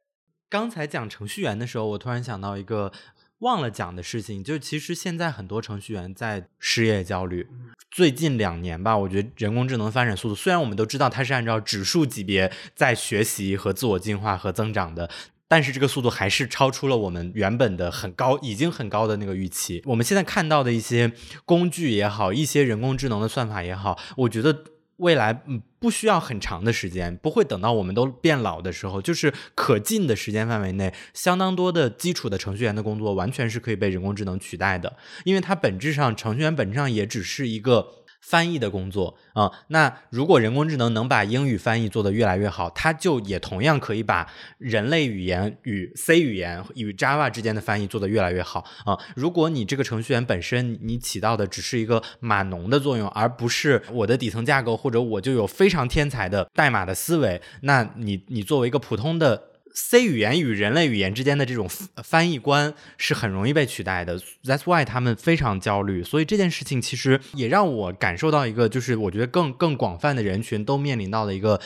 刚才讲程序员的时候，我突然想到一个。忘了讲的事情，就其实现在很多程序员在失业焦虑。最近两年吧，我觉得人工智能发展速度，虽然我们都知道它是按照指数级别在学习和自我进化和增长的，但是这个速度还是超出了我们原本的很高、已经很高的那个预期。我们现在看到的一些工具也好，一些人工智能的算法也好，我觉得。未来嗯不需要很长的时间，不会等到我们都变老的时候，就是可近的时间范围内，相当多的基础的程序员的工作完全是可以被人工智能取代的，因为它本质上程序员本质上也只是一个。翻译的工作啊，那如果人工智能能把英语翻译做得越来越好，它就也同样可以把人类语言与 C 语言与 Java 之间的翻译做得越来越好啊。如果你这个程序员本身你起到的只是一个码农的作用，而不是我的底层架构或者我就有非常天才的代码的思维，那你你作为一个普通的。C 语言与人类语言之间的这种翻译官是很容易被取代的，That's why 他们非常焦虑。所以这件事情其实也让我感受到一个，就是我觉得更更广泛的人群都面临到了一个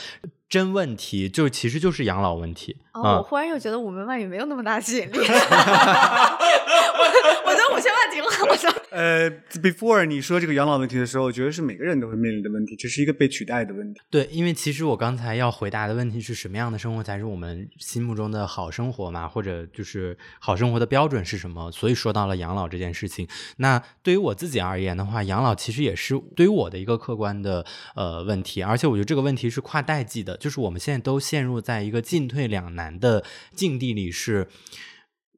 真问题，就其实就是养老问题。哦，我忽然又觉得我们外语没有那么大吸引力。我我觉得五千万挺好的。呃，before 你说这个养老问题的时候，我觉得是每个人都会面临的问题，这是一个被取代的问题。对，因为其实我刚才要回答的问题是什么样的生活才是我们心目中的好生活嘛，或者就是好生活的标准是什么？所以说到了养老这件事情。那对于我自己而言的话，养老其实也是对于我的一个客观的呃问题，而且我觉得这个问题是跨代际的，就是我们现在都陷入在一个进退两难的境地里，是。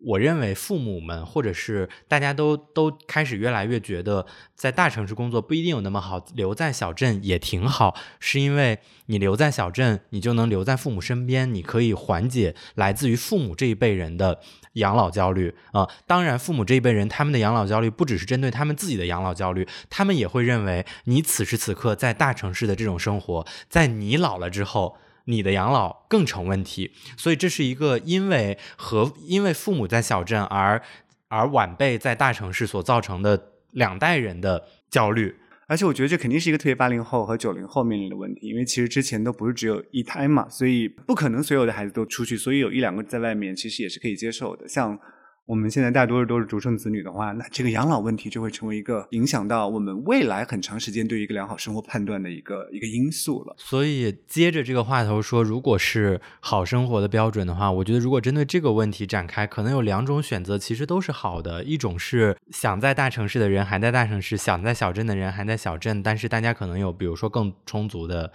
我认为父母们，或者是大家都都开始越来越觉得，在大城市工作不一定有那么好，留在小镇也挺好。是因为你留在小镇，你就能留在父母身边，你可以缓解来自于父母这一辈人的养老焦虑啊。当然，父母这一辈人他们的养老焦虑不只是针对他们自己的养老焦虑，他们也会认为你此时此刻在大城市的这种生活，在你老了之后。你的养老更成问题，所以这是一个因为和因为父母在小镇而而晚辈在大城市所造成的两代人的焦虑。而且我觉得这肯定是一个特别八零后和九零后面临的问题，因为其实之前都不是只有一胎嘛，所以不可能所有的孩子都出去，所以有一两个在外面其实也是可以接受的，像。我们现在大多数都是独生子女的话，那这个养老问题就会成为一个影响到我们未来很长时间对一个良好生活判断的一个一个因素了。所以接着这个话头说，如果是好生活的标准的话，我觉得如果针对这个问题展开，可能有两种选择，其实都是好的。一种是想在大城市的人还在大城市，想在小镇的人还在小镇，但是大家可能有比如说更充足的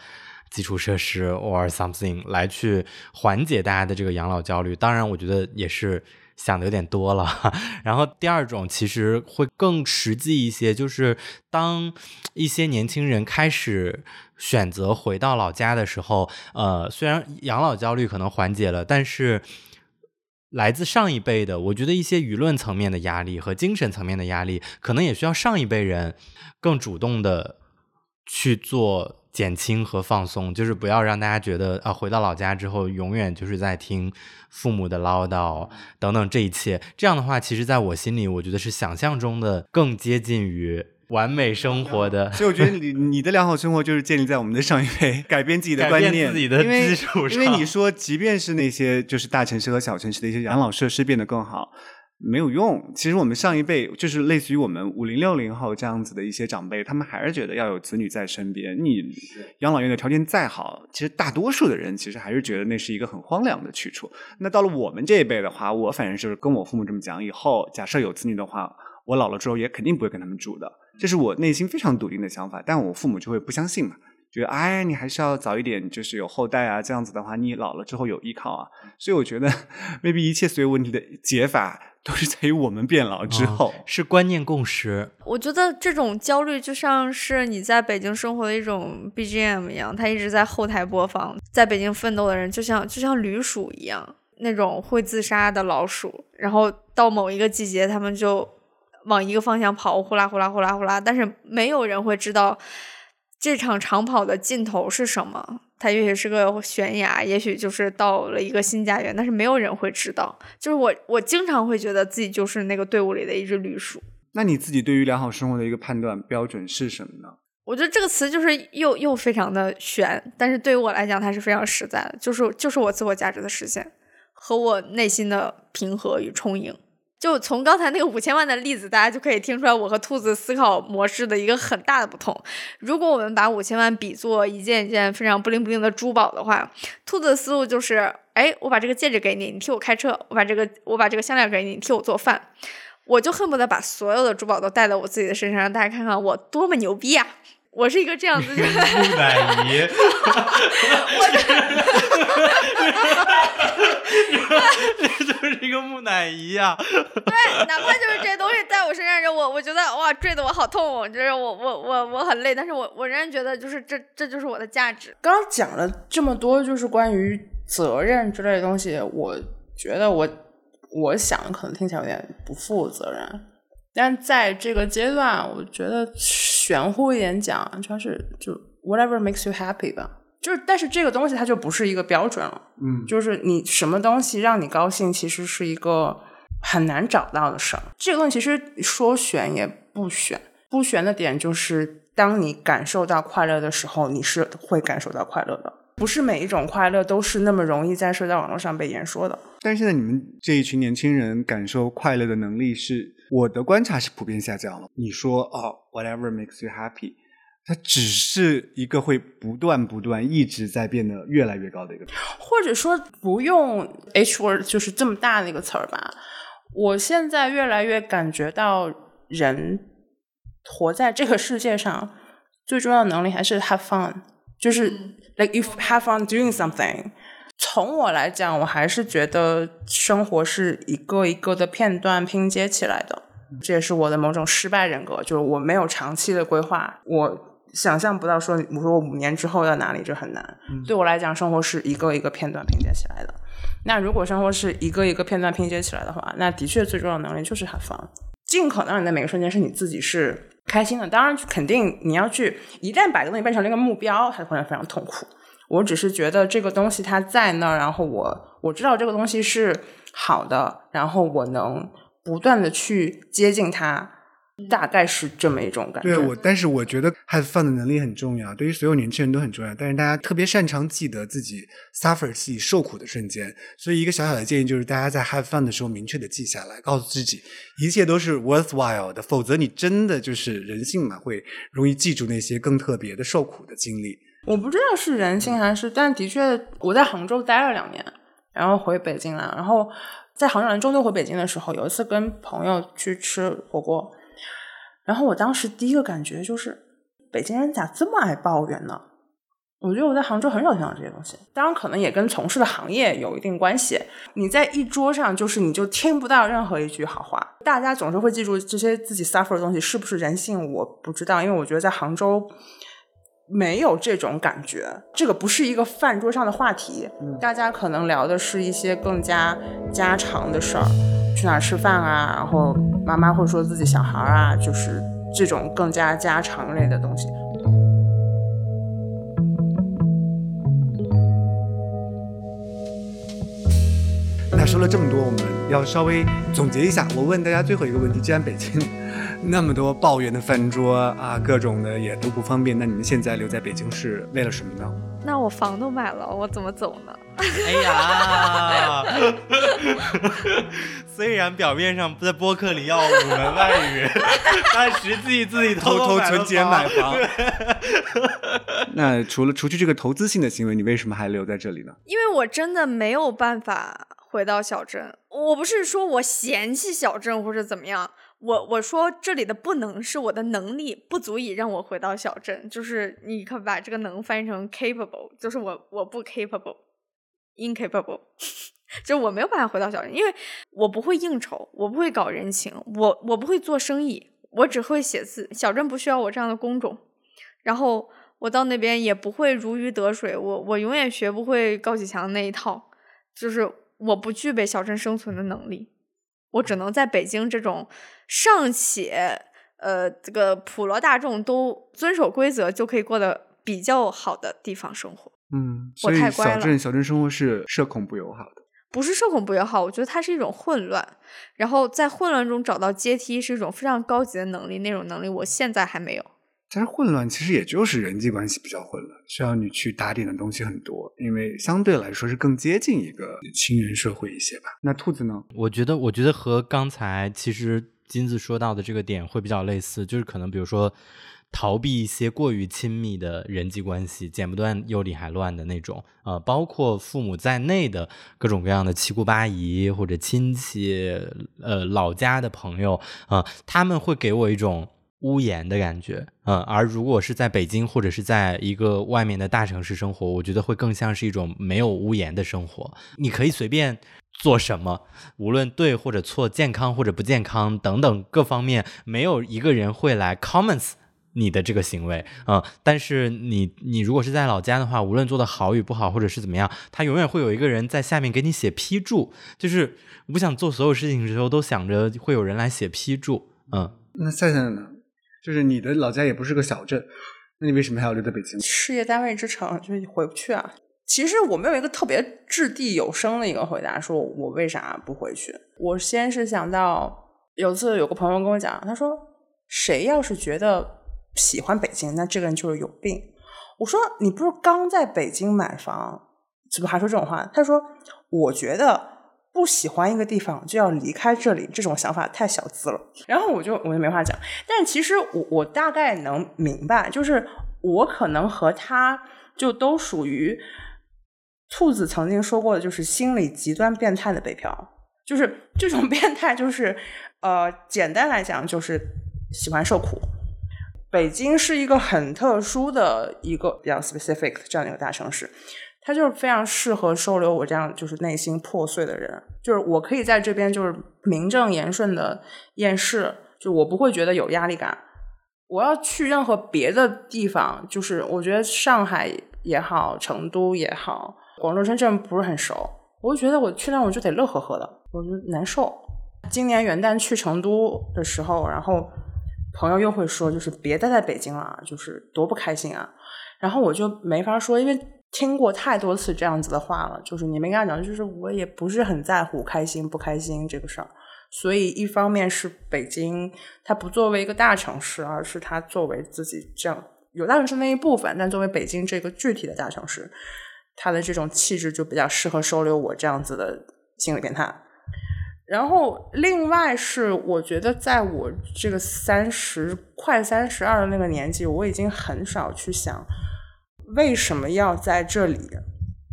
基础设施 or something 来去缓解大家的这个养老焦虑。当然，我觉得也是。想的有点多了，然后第二种其实会更实际一些，就是当一些年轻人开始选择回到老家的时候，呃，虽然养老焦虑可能缓解了，但是来自上一辈的，我觉得一些舆论层面的压力和精神层面的压力，可能也需要上一辈人更主动的去做。减轻和放松，就是不要让大家觉得啊，回到老家之后，永远就是在听父母的唠叨等等这一切。这样的话，其实在我心里，我觉得是想象中的更接近于完美生活的。所以我觉得你 你的良好生活就是建立在我们的上一辈改变自己的观念、自己的基础上。因为你说，即便是那些就是大城市和小城市的一些养老设施变得更好。没有用。其实我们上一辈就是类似于我们五零六零后这样子的一些长辈，他们还是觉得要有子女在身边。你养老院的条件再好，其实大多数的人其实还是觉得那是一个很荒凉的去处。那到了我们这一辈的话，我反正就是跟我父母这么讲：以后假设有子女的话，我老了之后也肯定不会跟他们住的。这是我内心非常笃定的想法。但我父母就会不相信嘛，觉得哎，你还是要早一点，就是有后代啊，这样子的话，你老了之后有依靠啊。所以我觉得，maybe 一切所有问题的解法。都是在于我们变老之后，是观念共识。我觉得这种焦虑就像是你在北京生活的一种 BGM 一样，它一直在后台播放。在北京奋斗的人，就像就像驴鼠一样，那种会自杀的老鼠。然后到某一个季节，他们就往一个方向跑，呼啦呼啦呼啦呼啦。但是没有人会知道这场长跑的尽头是什么。它也许是个悬崖，也许就是到了一个新家园，但是没有人会知道。就是我，我经常会觉得自己就是那个队伍里的一只绿鼠。那你自己对于良好生活的一个判断标准是什么呢？我觉得这个词就是又又非常的悬，但是对于我来讲，它是非常实在的，就是就是我自我价值的实现和我内心的平和与充盈。就从刚才那个五千万的例子，大家就可以听出来我和兔子思考模式的一个很大的不同。如果我们把五千万比作一件一件非常不灵不灵的珠宝的话，兔子的思路就是：哎，我把这个戒指给你，你替我开车；我把这个我把这个项链给你，你替我做饭。我就恨不得把所有的珠宝都戴在我自己的身上，让大家看看我多么牛逼啊！我是一个这样子的 木乃伊，我 这就是一个木乃伊呀。对，哪怕就是这些东西在我身上，就我我觉得哇，坠的我好痛，就是我我我我很累，但是我我仍然觉得就是这这就是我的价值。刚刚讲了这么多，就是关于责任之类的东西，我觉得我我想可能听起来有点不负责任。但在这个阶段，我觉得玄乎一点讲，就是就 whatever makes you happy 吧。就是，但是这个东西它就不是一个标准了。嗯，就是你什么东西让你高兴，其实是一个很难找到的事儿。这个东西其实说悬也不悬，不悬的点就是，当你感受到快乐的时候，你是会感受到快乐的。不是每一种快乐都是那么容易在社交网络上被言说的。但是现在你们这一群年轻人感受快乐的能力是。我的观察是普遍下降了。你说哦，whatever makes you happy，它只是一个会不断不断一直在变得越来越高的一个。或者说不用 H word 就是这么大的一个词儿吧。我现在越来越感觉到，人活在这个世界上最重要的能力还是 have fun，就是 like if have fun doing something。从我来讲，我还是觉得生活是一个一个的片段拼接起来的，这也是我的某种失败人格，就是我没有长期的规划，我想象不到说，我说我五年之后要哪里，这很难。对我来讲，生活是一个一个片段拼接起来的。那如果生活是一个一个片段拼接起来的话，那的确最重要的能力就是 have fun，尽可能你的每个瞬间是你自己是开心的。当然，肯定你要去一旦把这个东西变成了一个目标，它会非常痛苦。我只是觉得这个东西它在那儿，然后我我知道这个东西是好的，然后我能不断的去接近它，大概是这么一种感觉。对我，但是我觉得 have fun 的能力很重要，对于所有年轻人都很重要。但是大家特别擅长记得自己 suffer 自己受苦的瞬间，所以一个小小的建议就是，大家在 have fun 的时候明确的记下来，告诉自己一切都是 worthwhile 的，否则你真的就是人性嘛，会容易记住那些更特别的受苦的经历。我不知道是人性还是，但的确我在杭州待了两年，然后回北京了。然后在杭州人中秋回北京的时候，有一次跟朋友去吃火锅，然后我当时第一个感觉就是，北京人咋这么爱抱怨呢？我觉得我在杭州很少听到这些东西。当然，可能也跟从事的行业有一定关系。你在一桌上，就是你就听不到任何一句好话。大家总是会记住这些自己 suffer 的东西，是不是人性？我不知道，因为我觉得在杭州。没有这种感觉，这个不是一个饭桌上的话题，大家可能聊的是一些更加家常的事儿，去哪儿吃饭啊，然后妈妈会说自己小孩啊，就是这种更加家常类的东西。那说了这么多，我们要稍微总结一下。我问大家最后一个问题：既然北京。那么多抱怨的饭桌啊，各种的也都不方便。那你们现在留在北京是为了什么呢？那我房都买了，我怎么走呢？哎呀，虽然表面上在播客里要五门外语，但实际自己偷偷存钱买房。那除了除去这个投资性的行为，你为什么还留在这里呢？因为我真的没有办法回到小镇。我不是说我嫌弃小镇或者怎么样。我我说这里的不能是我的能力不足以让我回到小镇，就是你可把这个能翻译成 capable，就是我我不 incapable，就我没有办法回到小镇，因为我不会应酬，我不会搞人情，我我不会做生意，我只会写字。小镇不需要我这样的工种，然后我到那边也不会如鱼得水，我我永远学不会高启强那一套，就是我不具备小镇生存的能力。我只能在北京这种尚且呃这个普罗大众都遵守规则就可以过得比较好的地方生活。嗯，所以小镇小镇生活是社恐不友好的，不是社恐不友好，我觉得它是一种混乱，然后在混乱中找到阶梯是一种非常高级的能力，那种能力我现在还没有。但是混乱其实也就是人际关系比较混乱，需要你去打点的东西很多，因为相对来说是更接近一个亲人社会一些吧。那兔子呢？我觉得，我觉得和刚才其实金子说到的这个点会比较类似，就是可能比如说逃避一些过于亲密的人际关系，剪不断又理还乱的那种，呃，包括父母在内的各种各样的七姑八姨或者亲戚，呃，老家的朋友啊，他们会给我一种。屋檐的感觉，嗯，而如果是在北京或者是在一个外面的大城市生活，我觉得会更像是一种没有屋檐的生活。你可以随便做什么，无论对或者错，健康或者不健康等等各方面，没有一个人会来 comments 你的这个行为，嗯，但是你你如果是在老家的话，无论做的好与不好，或者是怎么样，他永远会有一个人在下面给你写批注，就是我不想做所有事情的时候都想着会有人来写批注，嗯，那赛赛呢？就是你的老家也不是个小镇，那你为什么还要留在北京？事业单位之城，就是回不去啊。其实我没有一个特别掷地有声的一个回答，说我为啥不回去？我先是想到有次有个朋友跟我讲，他说谁要是觉得喜欢北京，那这个人就是有病。我说你不是刚在北京买房，怎么还说这种话？他说我觉得。不喜欢一个地方就要离开这里，这种想法太小资了。然后我就我就没话讲。但其实我我大概能明白，就是我可能和他就都属于兔子曾经说过的，就是心理极端变态的北漂。就是这种 变态，就是呃，简单来讲就是喜欢受苦。北京是一个很特殊的一个比较 specific 这样的一个大城市。它就是非常适合收留我这样就是内心破碎的人，就是我可以在这边就是名正言顺的厌世，就我不会觉得有压力感。我要去任何别的地方，就是我觉得上海也好，成都也好，广州、深圳不是很熟，我就觉得我去那我就得乐呵呵的，我就难受。今年元旦去成都的时候，然后朋友又会说，就是别待在北京了，就是多不开心啊。然后我就没法说，因为。听过太多次这样子的话了，就是你没跟他讲，就是我也不是很在乎开心不开心这个事儿。所以一方面是北京，它不作为一个大城市，而是它作为自己这样有大城市那一部分，但作为北京这个具体的大城市，它的这种气质就比较适合收留我这样子的心理变态。然后另外是，我觉得在我这个三十快三十二的那个年纪，我已经很少去想。为什么要在这里？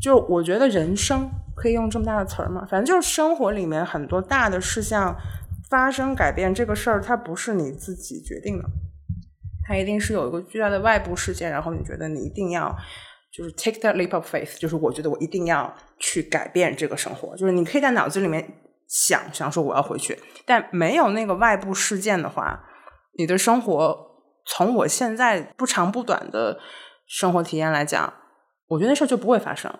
就我觉得人生可以用这么大的词儿吗？反正就是生活里面很多大的事项发生改变这个事儿，它不是你自己决定的，它一定是有一个巨大的外部事件，然后你觉得你一定要就是 take that leap of faith，就是我觉得我一定要去改变这个生活。就是你可以在脑子里面想想说我要回去，但没有那个外部事件的话，你的生活从我现在不长不短的。生活体验来讲，我觉得那事儿就不会发生，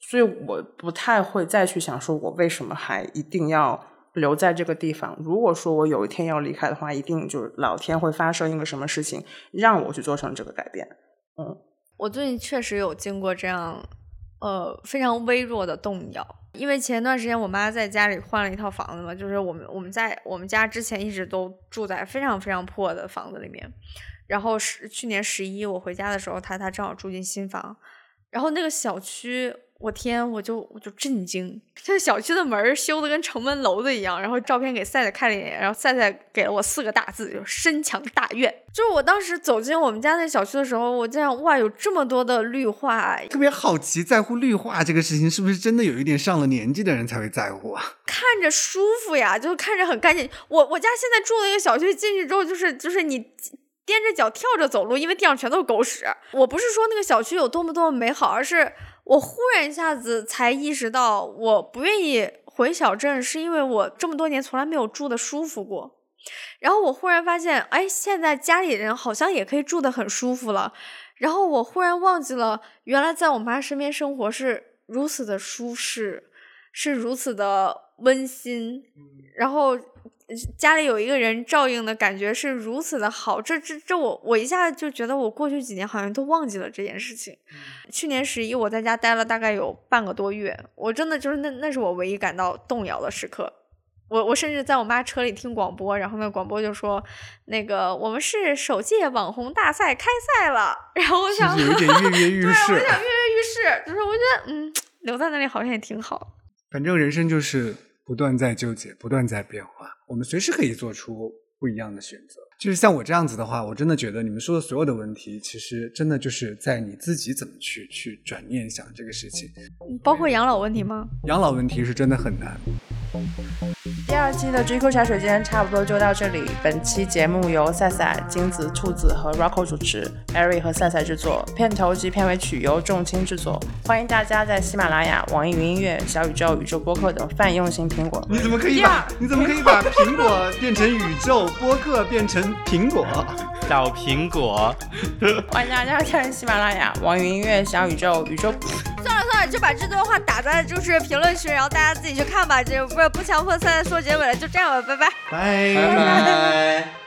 所以我不太会再去想说，我为什么还一定要留在这个地方？如果说我有一天要离开的话，一定就是老天会发生一个什么事情，让我去做成这个改变。嗯，我最近确实有经过这样，呃，非常微弱的动摇，因为前段时间我妈在家里换了一套房子嘛，就是我们我们在我们家之前一直都住在非常非常破的房子里面。然后十去年十一我回家的时候，她她正好住进新房，然后那个小区，我天，我就我就震惊，这小区的门修的跟城门楼子一样。然后照片给赛赛看了一眼，然后赛赛给了我四个大字，就深墙大院。就是我当时走进我们家那小区的时候，我这样哇，有这么多的绿化，特别好奇，在乎绿化这个事情是不是真的有一点上了年纪的人才会在乎啊？看着舒服呀，就是看着很干净。我我家现在住的一个小区，进去之后就是就是你。踮着脚跳着走路，因为地上全都是狗屎。我不是说那个小区有多么多么美好，而是我忽然一下子才意识到，我不愿意回小镇，是因为我这么多年从来没有住的舒服过。然后我忽然发现，哎，现在家里人好像也可以住的很舒服了。然后我忽然忘记了，原来在我妈身边生活是如此的舒适，是如此的温馨。然后。家里有一个人照应的感觉是如此的好，这这这我我一下就觉得我过去几年好像都忘记了这件事情。去年十一我在家待了大概有半个多月，我真的就是那那是我唯一感到动摇的时刻。我我甚至在我妈车里听广播，然后那广播就说那个我们是首届网红大赛开赛了，然后我想有点跃跃欲试，对，我想跃跃欲试，就是我觉得嗯留在那里好像也挺好。反正人生就是不断在纠结，不断在变化。我们随时可以做出不一样的选择。就是像我这样子的话，我真的觉得你们说的所有的问题，其实真的就是在你自己怎么去去转念想这个事情。包括养老问题吗？养老问题是真的很难。第二期的 GQ 茶水间差不多就到这里。本期节目由赛赛、金子、兔子和 Rocco 主持，Ari 和赛赛制作，片头及片尾曲由重卿制作。欢迎大家在喜马拉雅、网易云音乐、小宇宙、宇宙播客等泛用型苹果。你怎么可以把你怎么可以把苹果变成宇宙播客变成苹果？小苹果。欢迎大家看喜马拉雅、网易云音乐、小宇宙、宇宙。算了算了，就把这段话打在就是评论区，然后大家自己去看吧。就不不强迫现在说结尾了，就这样吧，拜拜，拜拜。